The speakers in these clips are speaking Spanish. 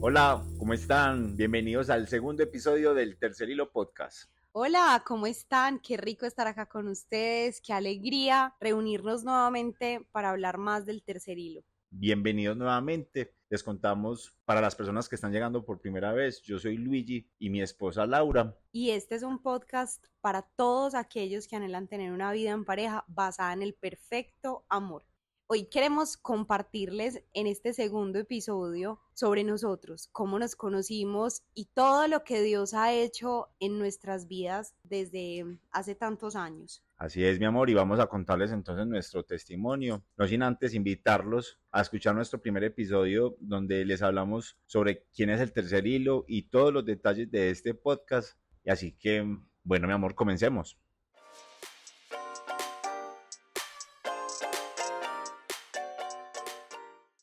Hola, ¿cómo están? Bienvenidos al segundo episodio del Tercer Hilo Podcast. Hola, ¿cómo están? Qué rico estar acá con ustedes, qué alegría reunirnos nuevamente para hablar más del tercer hilo. Bienvenidos nuevamente. Les contamos para las personas que están llegando por primera vez, yo soy Luigi y mi esposa Laura. Y este es un podcast para todos aquellos que anhelan tener una vida en pareja basada en el perfecto amor. Hoy queremos compartirles en este segundo episodio sobre nosotros, cómo nos conocimos y todo lo que Dios ha hecho en nuestras vidas desde hace tantos años. Así es, mi amor, y vamos a contarles entonces nuestro testimonio. No sin antes invitarlos a escuchar nuestro primer episodio donde les hablamos sobre quién es el tercer hilo y todos los detalles de este podcast. Y así que, bueno, mi amor, comencemos.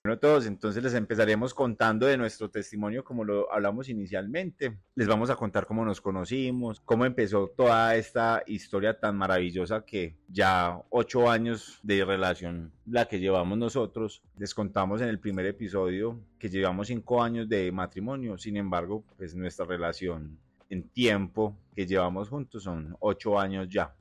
Bueno, todos, entonces les empezaremos contando de nuestro testimonio como lo hablamos inicialmente. Les vamos a contar cómo nos conocimos, cómo empezó toda esta historia tan maravillosa que ya ocho años de relación la que llevamos nosotros. Les contamos en el primer episodio que llevamos cinco años de matrimonio, sin embargo, pues nuestra relación en tiempo que llevamos juntos son ocho años ya.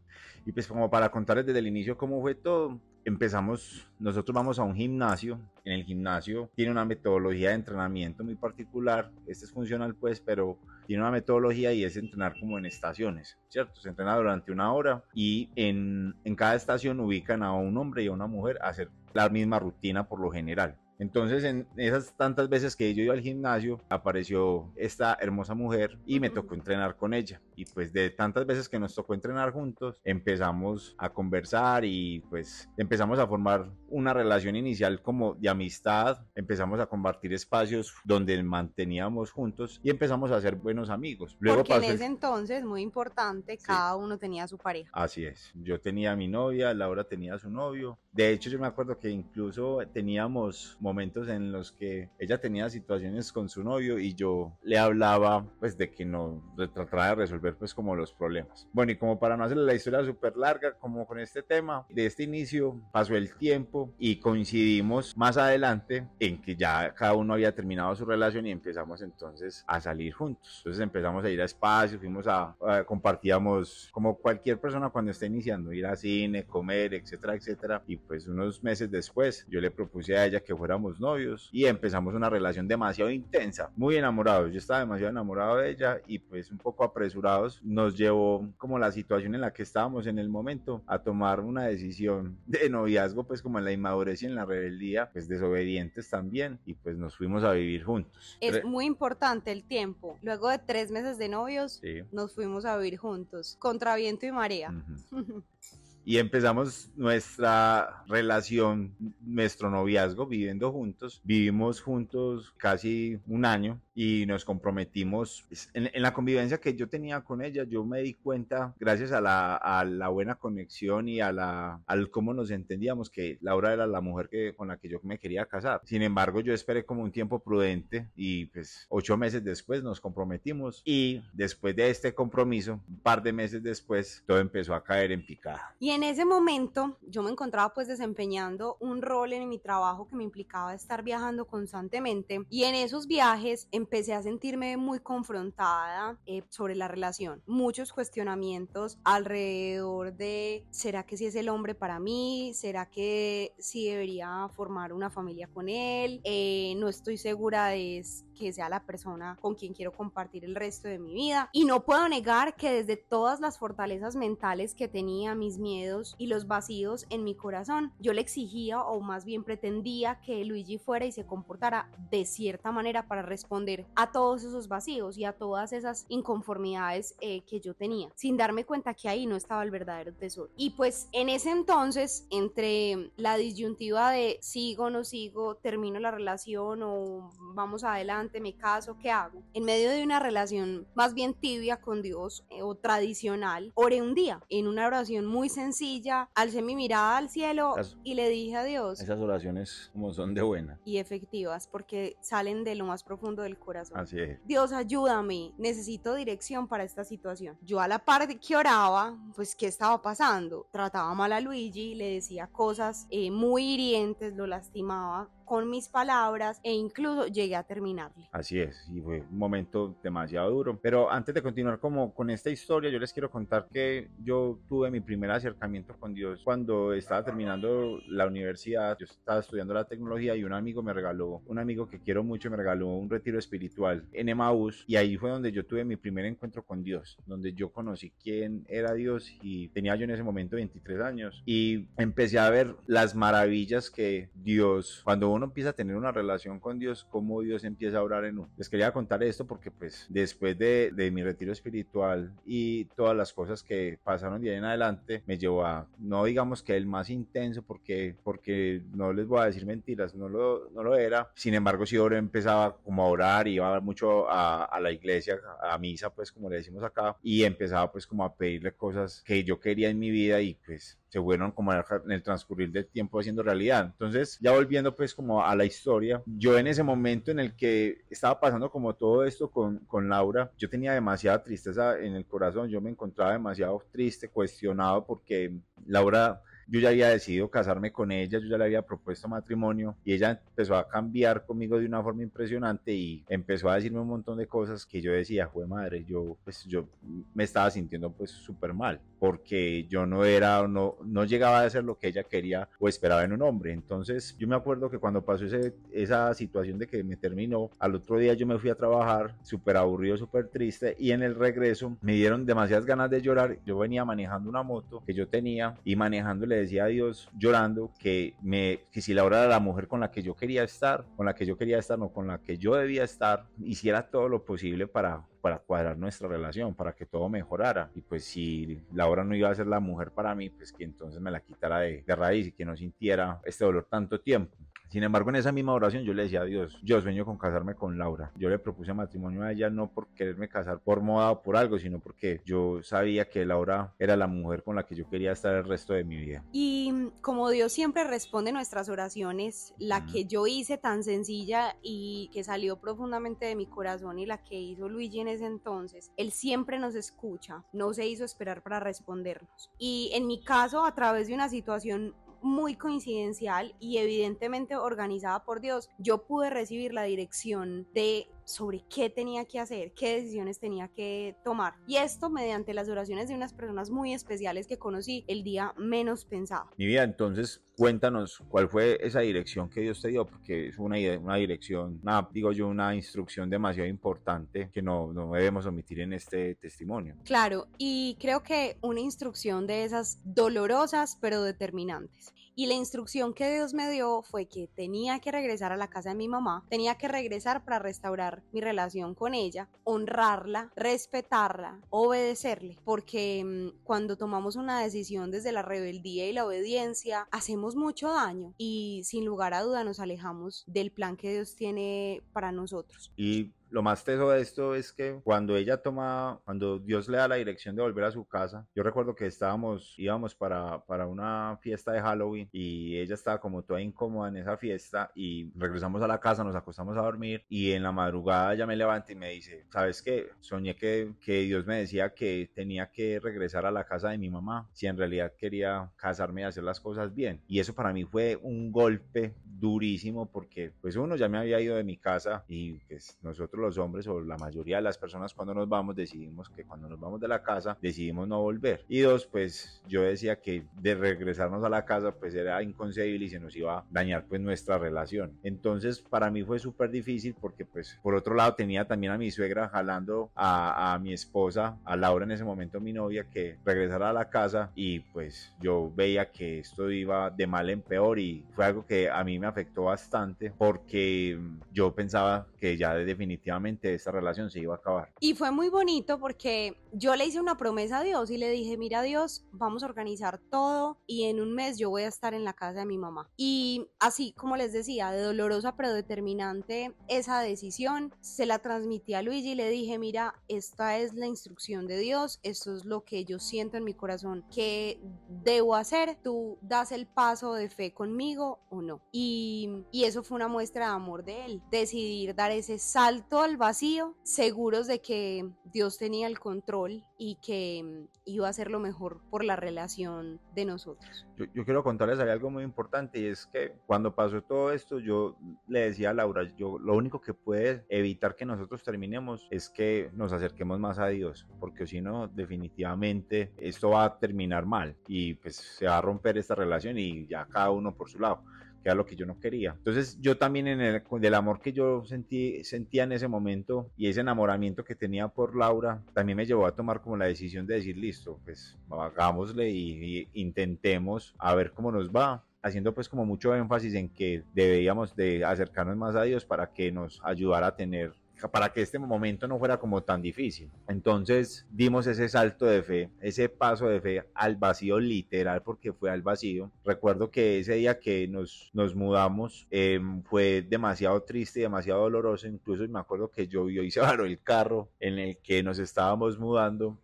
Y pues como para contarles desde el inicio cómo fue todo, empezamos, nosotros vamos a un gimnasio, en el gimnasio tiene una metodología de entrenamiento muy particular, este es funcional pues, pero tiene una metodología y es entrenar como en estaciones, ¿cierto? Se entrena durante una hora y en, en cada estación ubican a un hombre y a una mujer a hacer la misma rutina por lo general. Entonces, en esas tantas veces que yo iba al gimnasio, apareció esta hermosa mujer y me tocó entrenar con ella. Y pues de tantas veces que nos tocó entrenar juntos, empezamos a conversar y pues empezamos a formar una relación inicial como de amistad, empezamos a compartir espacios donde manteníamos juntos y empezamos a ser buenos amigos. Luego Porque en ese entonces, muy importante, cada uno tenía su pareja. Así es, yo tenía a mi novia, Laura tenía a su novio. De hecho, yo me acuerdo que incluso teníamos momentos en los que ella tenía situaciones con su novio y yo le hablaba pues de que no tratara de resolver pues como los problemas. Bueno, y como para no hacerle la historia súper larga como con este tema, de este inicio pasó el tiempo y coincidimos más adelante en que ya cada uno había terminado su relación y empezamos entonces a salir juntos. Entonces empezamos a ir a espacios, fuimos a, compartíamos como cualquier persona cuando está iniciando, ir a cine, comer, etcétera, etcétera. Y pues unos meses después yo le propuse a ella que fuera novios y empezamos una relación demasiado intensa, muy enamorados. Yo estaba demasiado enamorado de ella y pues un poco apresurados nos llevó como la situación en la que estábamos en el momento a tomar una decisión de noviazgo pues como en la inmadurez y en la rebeldía, pues desobedientes también y pues nos fuimos a vivir juntos. Es muy importante el tiempo. Luego de tres meses de novios nos fuimos a vivir juntos, contra viento y marea. y empezamos nuestra relación, nuestro noviazgo viviendo juntos. Vivimos juntos casi un año y nos comprometimos. Pues, en, la convivencia que yo tenía con ella, yo me di cuenta, gracias a la, a la buena conexión y a la, al cómo nos entendíamos, que Laura era la mujer que, con la que yo me quería casar. Sin embargo, yo esperé como un tiempo prudente y pues ocho meses después nos comprometimos y después de este compromiso, un par de meses después, todo empezó a caer en picada. Y en ese momento yo me encontraba pues desempeñando un rol en mi trabajo que me implicaba estar viajando constantemente y en esos viajes empecé a sentirme muy confrontada eh, sobre la relación. Muchos cuestionamientos alrededor de ¿será que si es el hombre para mí? ¿Será que si debería formar una familia con él? Eh, no estoy segura de que sea la persona con quien quiero compartir el resto de mi vida. Y no puedo negar que desde todas las fortalezas mentales que tenía, mis miedos y los vacíos en mi corazón, yo le exigía o más bien pretendía que Luigi fuera y se comportara de cierta manera para responder a todos esos vacíos y a todas esas inconformidades eh, que yo tenía, sin darme cuenta que ahí no estaba el verdadero tesoro. Y pues en ese entonces, entre la disyuntiva de sigo no sigo, termino la relación o vamos adelante, me caso, ¿qué hago? En medio de una relación más bien tibia con Dios eh, o tradicional, oré un día en una oración muy sencilla, alcé mi mirada al cielo y le dije a Dios. Esas oraciones como son de buena. Y efectivas, porque salen de lo más profundo del corazón. Así es. Dios, ayúdame, necesito dirección para esta situación. Yo a la par de que oraba, pues, ¿qué estaba pasando? Trataba mal a Luigi, le decía cosas eh, muy hirientes, lo lastimaba con mis palabras e incluso llegué a terminarle. Así es, y fue un momento demasiado duro. Pero antes de continuar como con esta historia, yo les quiero contar que yo tuve mi primer acercamiento con Dios cuando estaba terminando la universidad. Yo estaba estudiando la tecnología y un amigo me regaló, un amigo que quiero mucho, me regaló un retiro espiritual en Emmaus y ahí fue donde yo tuve mi primer encuentro con Dios, donde yo conocí quién era Dios y tenía yo en ese momento 23 años y empecé a ver las maravillas que Dios, cuando uno empieza a tener una relación con Dios, cómo Dios empieza a orar en uno. Les quería contar esto porque pues después de, de mi retiro espiritual y todas las cosas que pasaron de ahí en adelante me llevó a, no digamos que el más intenso porque, porque no les voy a decir mentiras, no lo, no lo era, sin embargo si ahora empezaba como a orar, iba mucho a, a la iglesia, a misa pues como le decimos acá y empezaba pues como a pedirle cosas que yo quería en mi vida y pues se fueron como en el transcurrir del tiempo haciendo realidad. Entonces, ya volviendo pues como a la historia, yo en ese momento en el que estaba pasando como todo esto con, con Laura, yo tenía demasiada tristeza en el corazón, yo me encontraba demasiado triste, cuestionado porque Laura yo ya había decidido casarme con ella, yo ya le había propuesto matrimonio y ella empezó a cambiar conmigo de una forma impresionante y empezó a decirme un montón de cosas que yo decía, fue madre, yo pues yo me estaba sintiendo pues súper mal porque yo no era, no, no llegaba a ser lo que ella quería o esperaba en un hombre. Entonces yo me acuerdo que cuando pasó ese, esa situación de que me terminó, al otro día yo me fui a trabajar súper aburrido, súper triste y en el regreso me dieron demasiadas ganas de llorar. Yo venía manejando una moto que yo tenía y manejándole le decía a Dios llorando que, me, que si Laura era la mujer con la que yo quería estar, con la que yo quería estar, no con la que yo debía estar, hiciera todo lo posible para, para cuadrar nuestra relación, para que todo mejorara. Y pues si Laura no iba a ser la mujer para mí, pues que entonces me la quitara de, de raíz y que no sintiera este dolor tanto tiempo. Sin embargo, en esa misma oración yo le decía a Dios, yo sueño con casarme con Laura. Yo le propuse matrimonio a ella no por quererme casar por moda o por algo, sino porque yo sabía que Laura era la mujer con la que yo quería estar el resto de mi vida. Y como Dios siempre responde nuestras oraciones, la que yo hice tan sencilla y que salió profundamente de mi corazón y la que hizo Luigi en ese entonces, Él siempre nos escucha, no se hizo esperar para respondernos. Y en mi caso, a través de una situación muy coincidencial y evidentemente organizada por Dios, yo pude recibir la dirección de sobre qué tenía que hacer, qué decisiones tenía que tomar. Y esto mediante las oraciones de unas personas muy especiales que conocí el día menos pensado. Mi vida, entonces cuéntanos cuál fue esa dirección que Dios te dio, porque es una, una dirección, una, digo yo, una instrucción demasiado importante que no, no debemos omitir en este testimonio. Claro, y creo que una instrucción de esas dolorosas pero determinantes. Y la instrucción que Dios me dio fue que tenía que regresar a la casa de mi mamá, tenía que regresar para restaurar mi relación con ella, honrarla, respetarla, obedecerle, porque mm, cuando tomamos una decisión desde la rebeldía y la obediencia, hacemos mucho daño y sin lugar a duda nos alejamos del plan que Dios tiene para nosotros. Y lo más teso de esto es que cuando ella toma, cuando Dios le da la dirección de volver a su casa, yo recuerdo que estábamos, íbamos para, para una fiesta de Halloween y ella estaba como toda incómoda en esa fiesta y regresamos a la casa, nos acostamos a dormir y en la madrugada ella me levanta y me dice, ¿sabes qué? Soñé que, que Dios me decía que tenía que regresar a la casa de mi mamá si en realidad quería casarme y hacer las cosas bien. Y eso para mí fue un golpe durísimo porque pues uno ya me había ido de mi casa y pues nosotros los hombres o la mayoría de las personas cuando nos vamos decidimos que cuando nos vamos de la casa decidimos no volver. Y dos, pues yo decía que de regresarnos a la casa pues era inconcebible y se nos iba a dañar pues nuestra relación. Entonces para mí fue súper difícil porque pues por otro lado tenía también a mi suegra jalando a, a mi esposa, a Laura en ese momento mi novia, que regresara a la casa y pues yo veía que esto iba de mal en peor y fue algo que a mí me afectó bastante porque yo pensaba que ya definitivamente esa relación se iba a acabar. Y fue muy bonito porque yo le hice una promesa a Dios y le dije, mira Dios, vamos a organizar todo y en un mes yo voy a estar en la casa de mi mamá. Y así como les decía, de dolorosa pero determinante esa decisión, se la transmití a Luigi y le dije, mira, esta es la instrucción de Dios, esto es lo que yo siento en mi corazón que debo hacer, tú das el paso de fe conmigo o no. Y, y eso fue una muestra de amor de él, decidir dar ese salto al vacío, seguros de que Dios tenía el control rol y que mm, iba a ser lo mejor por la relación de nosotros. Yo, yo quiero contarles algo muy importante y es que cuando pasó todo esto yo le decía a Laura, yo lo único que puede evitar que nosotros terminemos es que nos acerquemos más a Dios, porque si no, definitivamente esto va a terminar mal y pues se va a romper esta relación y ya cada uno por su lado que era lo que yo no quería. Entonces yo también en el del amor que yo sentí, sentía en ese momento y ese enamoramiento que tenía por Laura, también me llevó a tomar como la decisión de decir, listo, pues hagámosle y, intentemos a ver cómo nos va haciendo pues como mucho énfasis en que deberíamos de acercarnos más a Dios para que nos ayudara a tener para que este momento no fuera como tan difícil. Entonces dimos ese salto de fe, ese paso de fe al vacío literal, porque fue al vacío. Recuerdo que ese día que nos, nos mudamos em, fue demasiado triste demasiado doloroso. Incluso me acuerdo que llovió y se varó el carro en el que nos estábamos mudando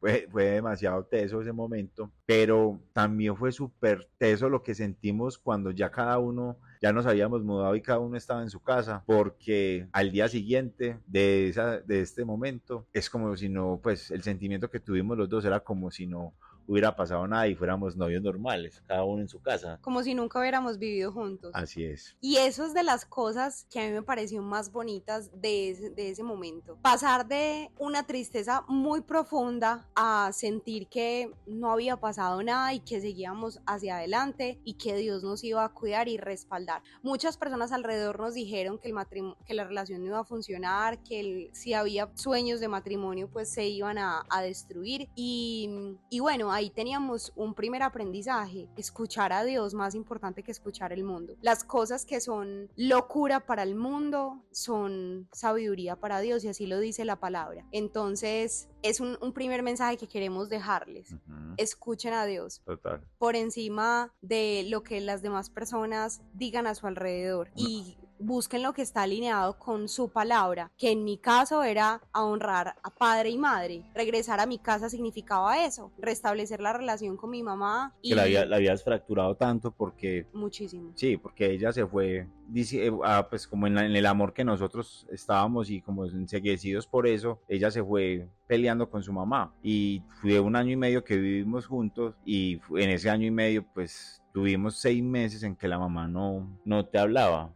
fue, fue, demasiado teso ese momento, pero también fue súper teso lo que sentimos cuando ya cada uno, ya nos habíamos mudado y cada uno estaba en su casa, porque al día siguiente de, esa, de este momento es como si no, pues el sentimiento que tuvimos los dos era como si no hubiera pasado nada y fuéramos novios normales, cada uno en su casa. Como si nunca hubiéramos vivido juntos. Así es. Y eso es de las cosas que a mí me pareció más bonitas de ese, de ese momento. Pasar de una tristeza muy profunda a sentir que no había pasado nada y que seguíamos hacia adelante y que Dios nos iba a cuidar y respaldar. Muchas personas alrededor nos dijeron que, el que la relación no iba a funcionar, que si había sueños de matrimonio pues se iban a, a destruir y, y bueno, ahí teníamos un primer aprendizaje, escuchar a Dios más importante que escuchar el mundo. Las cosas que son locura para el mundo son sabiduría para Dios y así lo dice la palabra. Entonces es un, primer mensaje que queremos dejarles. Escuchen a Dios Total. por encima de lo que las demás personas digan a su alrededor. Y busquen lo que está alineado con su palabra, que en mi caso era a honrar a padre y madre. Regresar a mi casa significaba eso, restablecer la relación con mi mamá. Y... Que la, había, la habías fracturado tanto porque... Muchísimo. Sí, porque ella se fue, dice, eh, ah, pues como en, en, el amor que nosotros estábamos y como enseguecidos por eso, ella se fue peleando con su mamá. Y fue un año y medio que vivimos juntos y en ese año y medio pues tuvimos seis meses en que la mamá no, no te hablaba.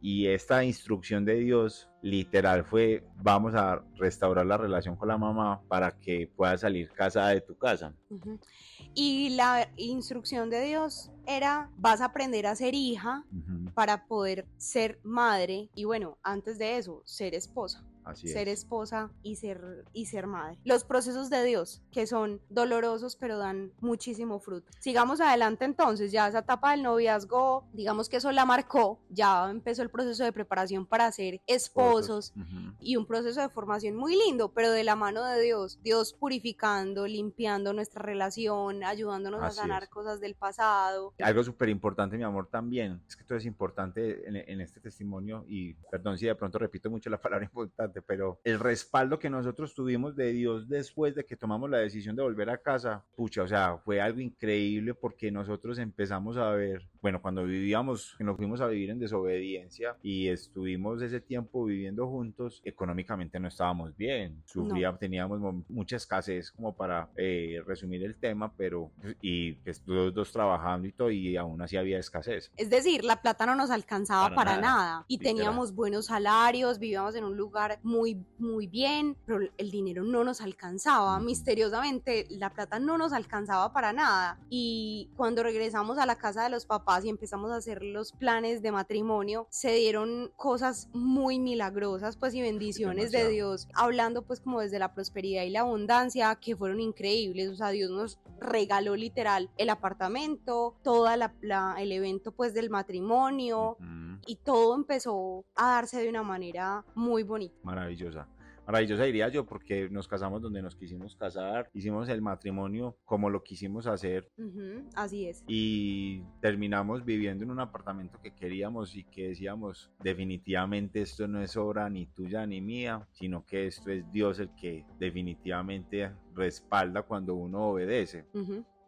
Y esta instrucción de Dios literal fue, vamos a restaurar la relación con la mamá para que pueda salir casada de tu casa. Y la instrucción de Dios era, vas a aprender a ser hija para poder ser madre y bueno, antes de eso, ser esposa ser esposa y ser, y ser madre. Los procesos de Dios, que son dolorosos pero dan muchísimo fruto. Sigamos adelante entonces, ya esa etapa del noviazgo, digamos que eso la marcó, ya empezó el proceso de preparación para ser esposos y un proceso de formación muy lindo, pero de la mano de Dios, Dios purificando, limpiando nuestra relación, ayudándonos a sanar cosas del pasado. Algo súper importante, mi amor, también, es que esto es importante en, en este testimonio y perdón si de pronto repito mucho la palabra importante, pero el respaldo que nosotros tuvimos de Dios después de que tomamos la decisión de volver a casa, pucha, o sea, fue algo increíble porque nosotros empezamos a ver, bueno, cuando vivíamos, nos fuimos a vivir en desobediencia y estuvimos ese tiempo viviendo juntos, económicamente no estábamos bien, sufría, teníamos mucha escasez como para eh, resumir el tema, pero y pues, los dos trabajando y todo y aún así había escasez. Es decir, la plata no nos alcanzaba para, nada, y teníamos buenos salarios, vivíamos en un lugar muy, muy bien, pero el dinero no nos alcanzaba. Misteriosamente, la plata no nos alcanzaba para nada. Y cuando regresamos a la casa de los papás y empezamos a hacer los planes de matrimonio, se dieron cosas muy milagrosas, pues, y bendiciones de Dios, hablando, pues, como desde la prosperidad y la abundancia, que fueron increíbles. O sea, Dios nos regaló literal el apartamento, toda la, el evento, pues, del matrimonio, y todo empezó a darse de una manera muy bonita maravillosa. Maravillosa diría yo porque nos casamos donde nos quisimos casar, hicimos el matrimonio como lo quisimos hacer. así es. Y terminamos viviendo en un apartamento que queríamos y que decíamos definitivamente esto no es obra ni tuya ni mía, sino que esto es Dios el que definitivamente respalda cuando uno obedece.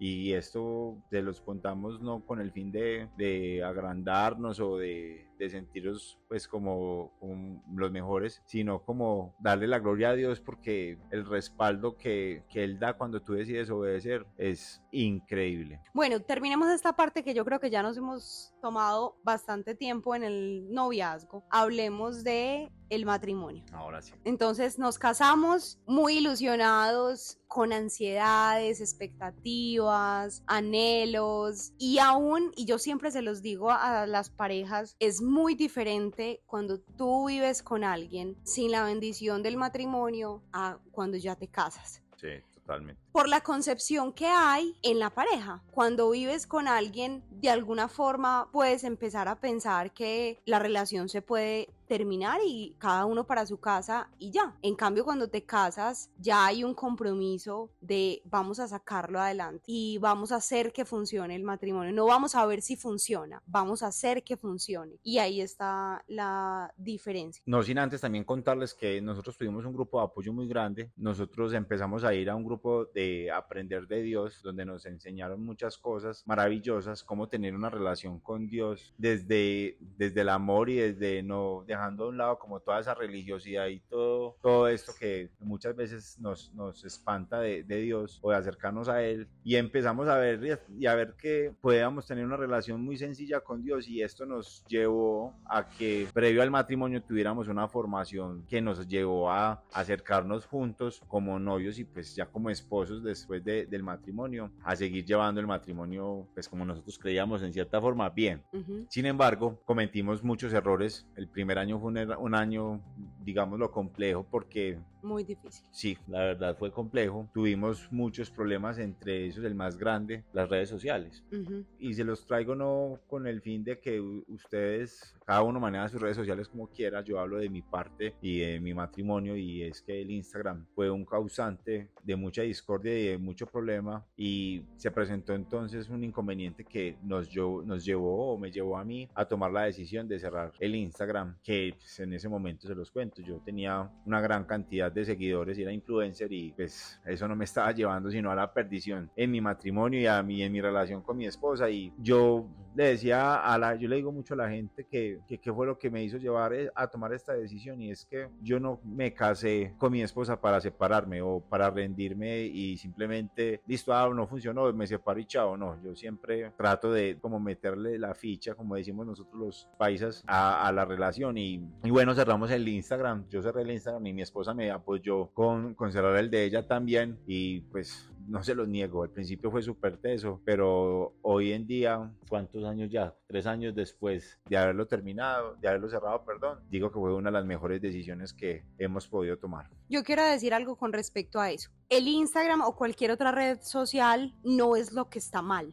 Y esto se los contamos no con el fin de, de agrandarnos o de de sentiros pues como, como, los mejores, sino como darle la gloria a Dios porque el respaldo que, que Él da cuando tú decides obedecer es increíble. Bueno, terminemos esta parte que yo creo que ya nos hemos tomado bastante tiempo en el noviazgo. Hablemos de el matrimonio. Ahora sí. Entonces nos casamos muy ilusionados, con ansiedades, expectativas, anhelos y aún, y yo siempre se los digo a las parejas, es muy diferente cuando tú vives con alguien sin la bendición del matrimonio a cuando ya te casas. Sí, totalmente. Por la concepción que hay en la pareja. Cuando vives con alguien, de alguna forma puedes empezar a pensar que la relación se puede terminar y cada uno para su casa y ya. En cambio, cuando te casas, ya hay un compromiso de vamos a sacarlo adelante y vamos a hacer que funcione el matrimonio. No vamos a ver si funciona, vamos a hacer que funcione. Y ahí está la diferencia. No sin antes también contarles que nosotros tuvimos un grupo de apoyo muy grande. Nosotros empezamos a ir a un grupo de aprender de Dios, donde nos enseñaron muchas cosas maravillosas, cómo tener una relación con Dios desde, desde el amor y desde no dejando a un lado como toda esa religiosidad y todo, todo esto que muchas veces nos, nos espanta de, de Dios o de acercarnos a Él y empezamos a ver y a ver que podíamos tener una relación muy sencilla con Dios y esto nos llevó a que previo al matrimonio tuviéramos una formación que nos llevó a acercarnos juntos como novios y pues ya como esposos después de, del matrimonio a seguir llevando el matrimonio pues como nosotros creíamos en cierta forma bien. Uh -huh. Sin embargo, cometimos muchos errores. El primer año fue un, un año, digámoslo, complejo porque muy difícil. Sí, la verdad fue complejo. Tuvimos muchos problemas, entre esos el más grande, las redes sociales. Uh -huh. Y se los traigo no con el fin de que ustedes, cada uno maneja sus redes sociales como quiera. Yo hablo de mi parte y de mi matrimonio y es que el Instagram fue un causante de mucha discordia y de mucho problema y se presentó entonces un inconveniente que nos, yo, nos llevó o me llevó a mí a tomar la decisión de cerrar el Instagram que pues, en ese momento se los cuento. Yo tenía una gran cantidad de seguidores y era influencer y pues eso no me estaba llevando sino a la perdición en mi matrimonio y a mí en mi relación con mi esposa. Y yo le decía a la yo le digo mucho a la gente que que, que fue lo que me hizo llevar eh, a tomar esta decisión. Y es que yo no me casé con mi esposa para separarme o para rendirme y simplemente listo ah, no funcionó me separo y chao no yo siempre trato de como meterle la ficha como decimos nosotros los paisas a, a la relación. Y, y bueno cerramos el Instagram. Yo cerré el Instagram y mi esposa me apoyó con, con cerrar el de ella también y pues no se los niego, al principio fue súper teso, pero hoy en día, ¿cuántos años ya? Tres años después de haberlo terminado, de haberlo cerrado, perdón, digo que fue una de las mejores decisiones que hemos podido tomar. Yo quiero decir algo con respecto a eso. El Instagram o cualquier otra red social no es lo que está mal.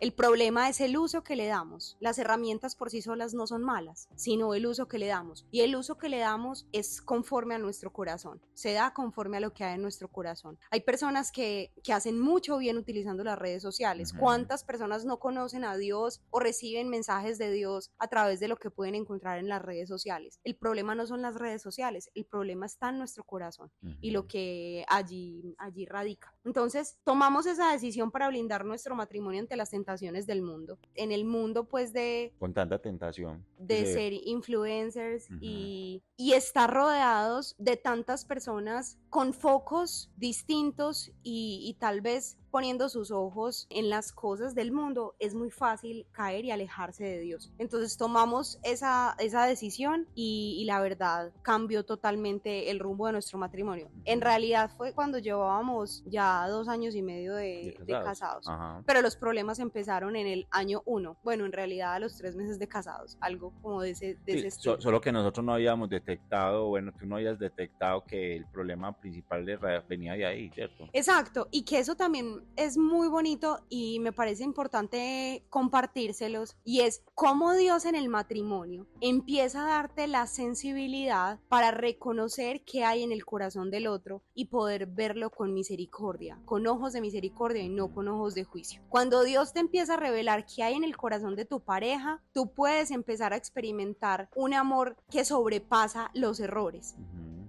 El problema es el uso que le damos. Las herramientas por sí solas no son malas, sino el uso que le damos. Y el uso que le damos es conforme a nuestro corazón. Se da conforme a lo que hay en nuestro corazón. Hay personas que, que hacen mucho bien utilizando las redes sociales. Uh -huh. ¿Cuántas personas no conocen a Dios o reciben mensajes de Dios a través de lo que pueden encontrar en las redes sociales? El problema no son las redes sociales, el problema está en nuestro corazón uh -huh. y lo que allí, allí radica. Entonces, tomamos esa decisión para blindar nuestro matrimonio ante las tentaciones del mundo. En el mundo, pues, de... Con tanta tentación. De ser influencers uh -huh. y, y estar rodeados de tantas personas con focos distintos y, y tal vez poniendo sus ojos en las cosas del mundo, es muy fácil caer y alejarse de Dios. Entonces tomamos esa, esa decisión y, y, la verdad cambió totalmente el rumbo de nuestro matrimonio. En realidad fue cuando llevábamos ya dos años y medio de, de casados, de casados. pero los problemas empezaron en el año uno. Bueno, en realidad a los tres meses de casados, algo como de ese, de sí, ese so, Solo que nosotros no habíamos detectado, bueno, tú no habías detectado que el problema principal de venía de ahí, ¿cierto? Exacto, y que eso también es muy bonito y me parece importante compartírselos y es cómo Dios en el matrimonio empieza a darte la sensibilidad para reconocer qué hay en el corazón del otro y poder verlo con misericordia, con ojos de misericordia y no con ojos de juicio. Cuando Dios te empieza a revelar qué hay en el corazón de tu pareja, tú puedes empezar a experimentar un amor que sobrepasa los errores.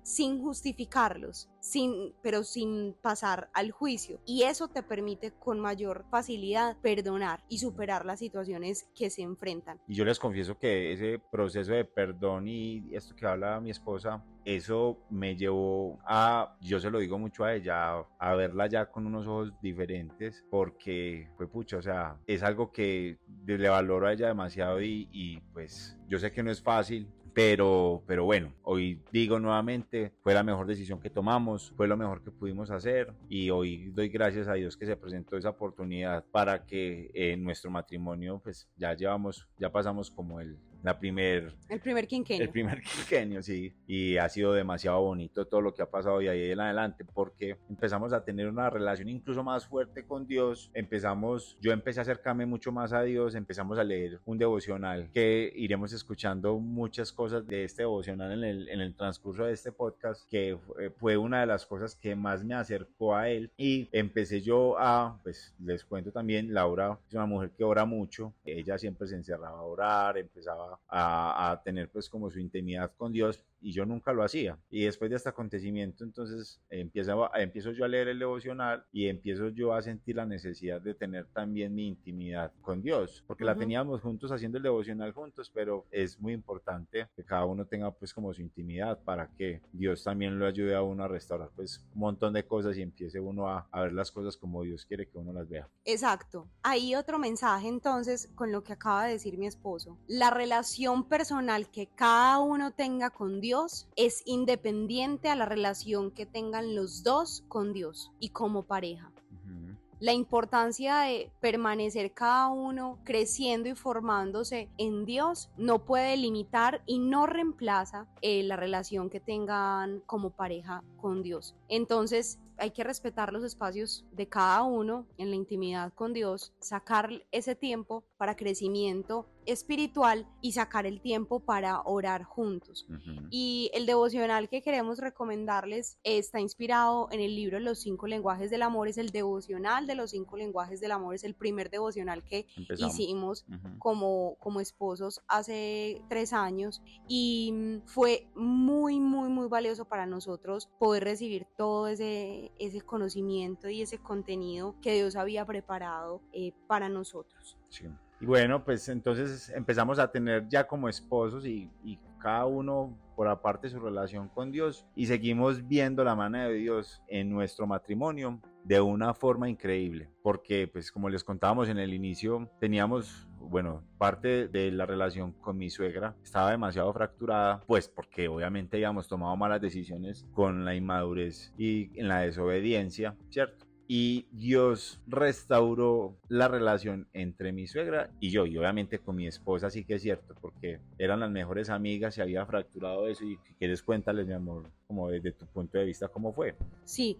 Sin justificarlos, sin, pero sin pasar al juicio. Y eso te permite con mayor facilidad perdonar y superar las situaciones que se enfrentan. Y yo les confieso que ese proceso de perdón y esto que habla mi esposa, eso me llevó a, yo se lo digo mucho a ella, a verla ya con unos ojos diferentes, porque fue pucho, o sea, es algo que le valoro a ella demasiado y pues yo sé que no es fácil, pero, pero bueno, hoy digo nuevamente, fue la mejor decisión que tomamos, fue lo mejor que pudimos hacer y hoy doy gracias a Dios que se presentó esa oportunidad para que en eh, nuestro matrimonio pues ya llevamos, ya pasamos como el, la primer, el primer quinquenio. El primer quinquenio, sí. Y ha sido demasiado bonito todo lo que ha pasado de ahí en adelante porque empezamos a tener una relación incluso más fuerte con Dios. Empezamos, yo empecé a acercarme mucho más a Dios, empezamos a leer un devocional que iremos escuchando muchas cosas de este devocional en el, en el transcurso de este podcast, que fue una de las cosas que más me acercó a Él. Y empecé yo a, pues les cuento también, Laura es una mujer que ora mucho, ella siempre se encerraba a orar, empezaba a, tener pues como su intimidad con Dios y yo nunca lo hacía. Y después de este acontecimiento entonces empiezo, empiezo yo a leer el devocional y empiezo yo a sentir la necesidad de tener también mi intimidad con Dios, porque la teníamos juntos haciendo el devocional juntos, pero es muy importante que cada uno tenga pues como su intimidad para que Dios también lo ayude a uno a restaurar pues un montón de cosas y empiece uno a, a ver las cosas como Dios quiere que uno las vea. Exacto. Ahí otro mensaje entonces con lo que acaba de decir mi esposo. La relación relación personal que cada uno tenga con Dios es independiente a la relación que tengan los dos con Dios y como pareja. La importancia de permanecer cada uno creciendo y formándose en Dios no puede limitar y no reemplaza eh, la relación que tengan como pareja con Dios. Entonces, hay que respetar los espacios de cada uno en la intimidad con Dios, sacar ese tiempo para crecimiento espiritual y sacar el tiempo para orar juntos. Y el devocional que queremos recomendarles está inspirado en el libro Los cinco lenguajes del amor, es el devocional de los cinco lenguajes del amor, es el primer devocional que hicimos como, como esposos hace tres años. Y fue muy, muy, muy valioso para nosotros poder recibir todo ese ese conocimiento y ese contenido que Dios había preparado eh, para nosotros. Y bueno, pues entonces empezamos a tener ya como esposos y, y cada uno por aparte su relación con Dios y seguimos viendo la mano de Dios en nuestro matrimonio de una forma increíble, porque pues como les contábamos en el inicio, teníamos, bueno, parte de la relación con mi suegra estaba demasiado fracturada, pues porque obviamente habíamos tomado malas decisiones con la inmadurez y en la desobediencia, ¿cierto? y Dios restauró la relación entre mi suegra y yo, y obviamente con mi esposa sí que es cierto, porque eran las mejores amigas, se había fracturado eso y si quieres cuéntales, mi amor, como desde tu punto de vista, cómo fue. Sí,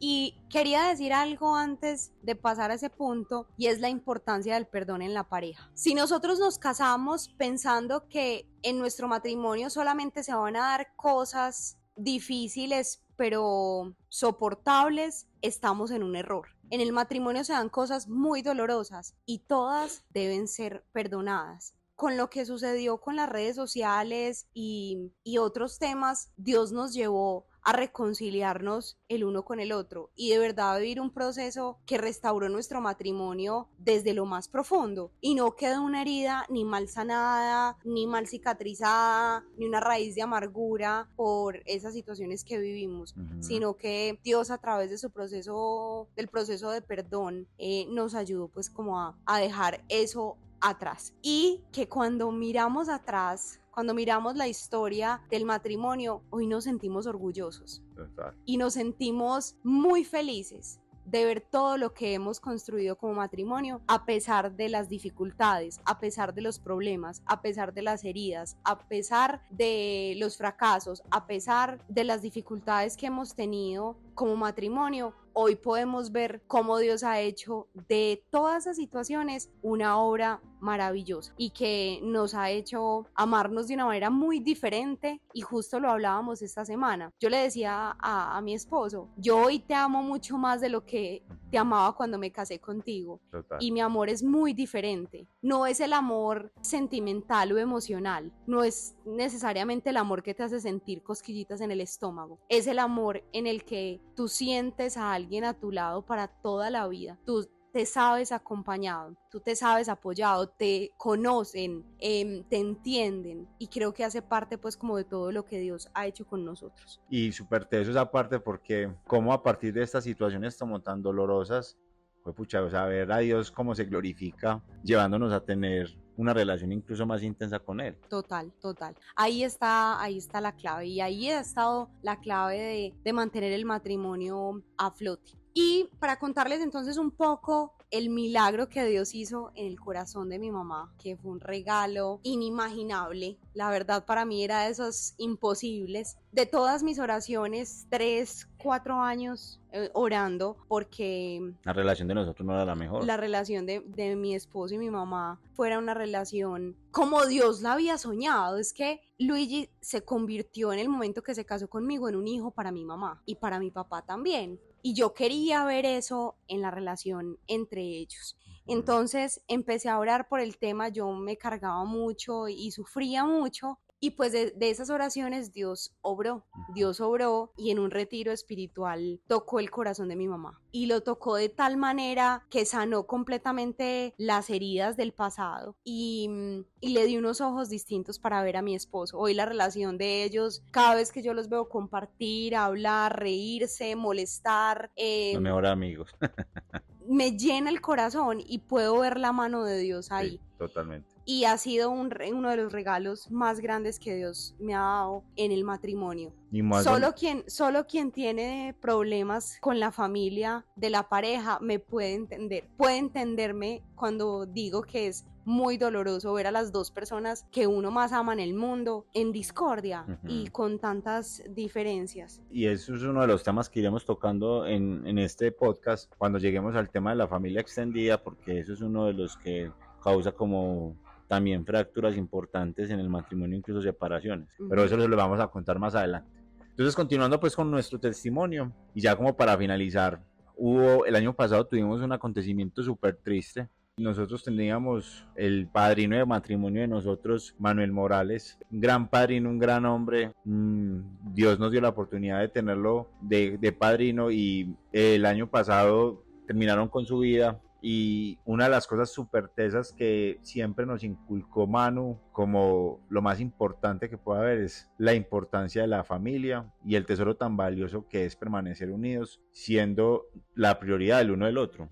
y quería decir algo antes de pasar a ese punto y es la importancia del perdón en la pareja. Si nosotros nos casamos pensando que en nuestro matrimonio solamente se van a dar cosas difíciles pero soportables, estamos en un error. En el matrimonio se dan cosas muy dolorosas y todas deben ser perdonadas con lo que sucedió con las redes sociales y, y, otros temas, Dios nos llevó a reconciliarnos el uno con el otro y de verdad vivir un proceso que restauró nuestro matrimonio desde lo más profundo y no quedó una herida ni mal sanada, ni mal cicatrizada, ni una raíz de amargura por esas situaciones que vivimos, sino que Dios a través de su proceso, del proceso de perdón, eh, nos ayudó pues como a, a dejar eso atrás. Y que cuando miramos atrás cuando miramos la historia del matrimonio, hoy nos sentimos orgullosos. Y nos sentimos muy felices de ver todo lo que hemos construido como matrimonio, a pesar de las dificultades, a pesar de los problemas, a pesar de las heridas, a pesar de los fracasos, a pesar de las dificultades que hemos tenido como matrimonio, hoy podemos ver cómo Dios ha hecho de todas esas situaciones una obra maravillosa y que nos ha hecho amarnos de una manera muy diferente y justo lo hablábamos esta semana. Yo le decía a, mi esposo, yo hoy te amo mucho más de lo que te amaba cuando me casé contigo. Y mi amor es muy diferente. No es el amor sentimental o emocional. No es necesariamente el amor que te hace sentir cosquillitas en el estómago. Es el amor en el que tú sientes a alguien a tu lado para toda la vida. Tú te sabes acompañado, tú te sabes apoyado, te conocen, em, te entienden y creo que hace parte pues como de todo lo que Dios ha hecho con nosotros. Y súper teso esa parte porque como a partir de estas situaciones como tan dolorosas, fue pucha, o sea, ver a Dios cómo se glorifica, llevándonos a tener una relación incluso más intensa con él. Total, total. Ahí está, ahí está la clave y ahí ha estado la clave de, de mantener el matrimonio a flote. Y para contarles entonces un poco el milagro que Dios hizo en el corazón de mi mamá, que fue un regalo inimaginable. La verdad para mí era de esos imposibles. De todas mis oraciones, tres, cuatro años eh, orando porque... La relación de nosotros no era la mejor. La relación de, de mi esposo y mi mamá fuera una relación como Dios la había soñado. Es que Luigi se convirtió en el momento que se casó conmigo en un hijo para mi mamá y para mi papá también y yo quería ver eso en la relación entre ellos. Entonces empecé a orar por el tema, yo me cargaba mucho y sufría mucho y pues de, esas oraciones Dios obró, Dios obró y en un retiro espiritual tocó el corazón de mi mamá. Y lo tocó de tal manera que sanó completamente las heridas del pasado y, le dio unos ojos distintos para ver a mi esposo. Hoy la relación de ellos, cada vez que yo los veo compartir, hablar, reírse, molestar. Eh, los mejores amigos. me llena el corazón y puedo ver la mano de Dios ahí. totalmente y ha sido un, uno de los regalos más grandes que Dios me ha dado en el matrimonio. Solo quien, solo quien tiene problemas con la familia de la pareja me puede entender, puede entenderme cuando digo que es muy doloroso ver a las dos personas que uno más ama en el mundo en discordia y con tantas diferencias. Y eso es uno de los temas que iremos tocando en, en este podcast cuando lleguemos al tema de la familia extendida, porque eso es uno de los que causa como también fracturas importantes en el matrimonio, incluso separaciones. Pero eso lo vamos a contar más adelante. Entonces, continuando pues con nuestro testimonio, y ya como para finalizar, hubo, el año pasado tuvimos un acontecimiento súper triste. Nosotros teníamos el padrino de matrimonio de nosotros, Manuel Morales, un gran padrino, un gran hombre. Mm, Dios nos dio la oportunidad de tenerlo de, de padrino y el año pasado terminaron con su vida y una de las cosas súper tesas que siempre nos inculcó Manu como lo más importante que puede haber es la importancia de la familia y el tesoro tan valioso que es permanecer unidos, siendo la prioridad del uno del otro.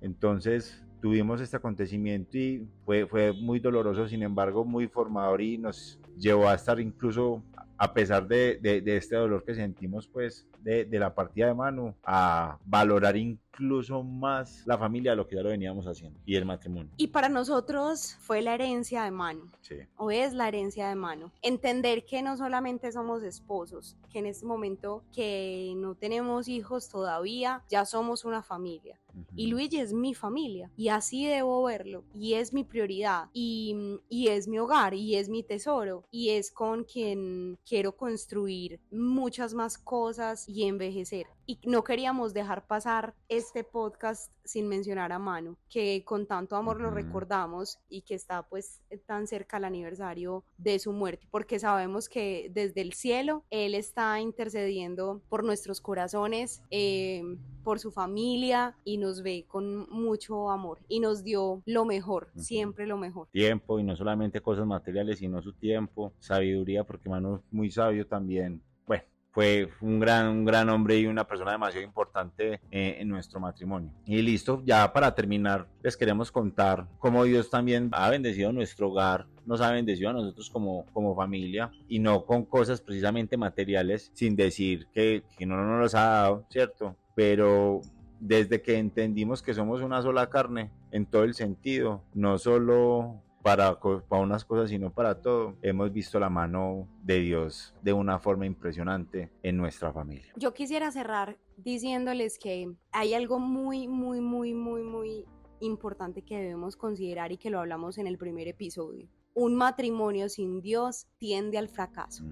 Entonces tuvimos este acontecimiento y fue, fue muy doloroso, sin embargo muy formador y nos llevó a estar incluso a pesar de, de, este dolor que sentimos pues de, de, la partida de Manu, a valorar incluso más la familia de lo que ya lo veníamos haciendo y el matrimonio. Y para nosotros fue la herencia de Manu, sí. o es la herencia de Manu. Entender que no solamente somos esposos, que en este momento que no tenemos hijos todavía, ya somos una familia. Y Luigi es mi familia y así debo verlo y es mi prioridad y, y es mi hogar y es mi tesoro y es con quien quiero construir muchas más cosas y envejecer. Y no queríamos dejar pasar este podcast sin mencionar a Manu, que con tanto amor lo recordamos y que está pues tan cerca al aniversario de su muerte, porque sabemos que desde el cielo Él está intercediendo por nuestros corazones, eh, por su familia y nos ve con mucho amor y nos dio lo mejor, siempre lo mejor. Tiempo y no solamente cosas materiales, sino su tiempo, sabiduría, porque Manu es muy sabio también. Bueno, fue un gran, un gran hombre y una persona demasiado importante eh, en nuestro matrimonio. Y listo, ya para terminar, les queremos contar cómo Dios también ha bendecido nuestro hogar, nos ha bendecido a nosotros como, como familia y no con cosas precisamente materiales, sin decir que, que no nos los ha dado, ¿cierto? Pero desde que entendimos que somos una sola carne, en todo el sentido, no solo para, para, unas cosas, sino para todo. Hemos visto la mano de Dios de una forma impresionante en nuestra familia. Yo quisiera cerrar diciéndoles que hay algo muy, muy, muy, muy, muy importante que debemos considerar y que lo hablamos en el primer episodio. Un matrimonio sin Dios tiende al fracaso.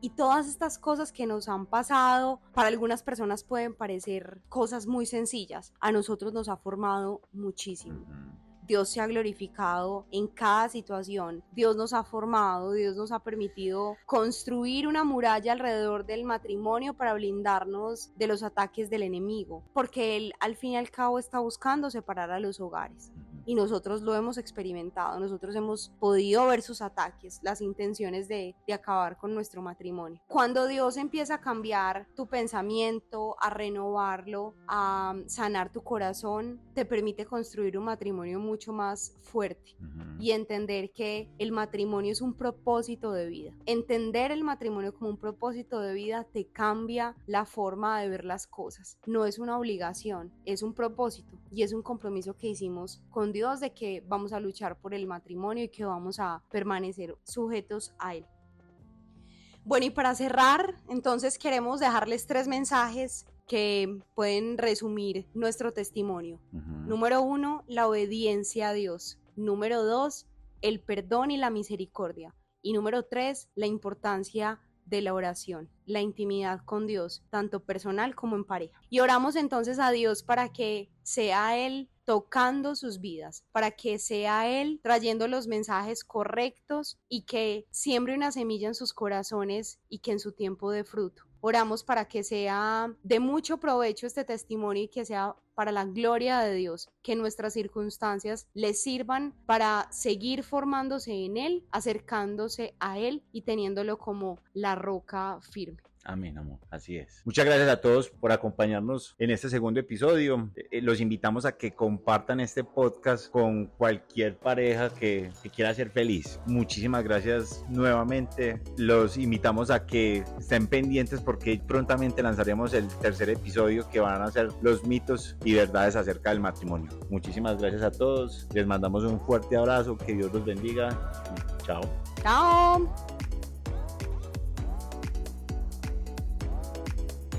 Y todas estas cosas que nos han pasado, para algunas personas pueden parecer cosas muy sencillas, a nosotros nos ha formado muchísimo. Dios se ha glorificado en cada situación. Dios nos ha formado, Dios nos ha permitido construir una muralla alrededor del matrimonio para blindarnos de los ataques del enemigo, porque Él al fin y al cabo está buscando separar a los hogares y nosotros lo hemos experimentado, nosotros hemos podido ver sus ataques, las intenciones de, de, acabar con nuestro matrimonio. Cuando Dios empieza a cambiar tu pensamiento, a renovarlo, a sanar tu corazón, te permite construir un matrimonio mucho más fuerte y entender que el matrimonio es un propósito de vida. Entender el matrimonio como un propósito de vida te cambia la forma de ver las cosas. No es una obligación, es un propósito y es un compromiso que hicimos con Dios de que vamos a luchar por el matrimonio y que vamos a permanecer sujetos a él. Bueno, y para cerrar, entonces queremos dejarles tres mensajes que pueden resumir nuestro testimonio. Número uno, la obediencia a Dios. Número dos, el perdón y la misericordia. Y número tres, la importancia de la oración, la intimidad con Dios, tanto personal como en pareja. Y oramos entonces a Dios para que sea Él tocando sus vidas, para que sea Él trayendo los mensajes correctos y que siembre una semilla en sus corazones y que en su tiempo dé fruto. Oramos para que sea de mucho provecho este testimonio y que sea para la gloria de Dios, que nuestras circunstancias les sirvan para seguir formándose en Él, acercándose a Él y teniéndolo como la roca firme. Amén, amor. Así es. Muchas gracias a todos por acompañarnos en este segundo episodio. Eh, los invitamos a que compartan este podcast con cualquier pareja que, quiera ser feliz. Muchísimas gracias nuevamente. Los invitamos a que estén pendientes porque prontamente lanzaremos el tercer episodio que van a ser los mitos y verdades acerca del matrimonio. Muchísimas gracias a todos. Les mandamos un fuerte abrazo. Que Dios los bendiga. Chao. Chao.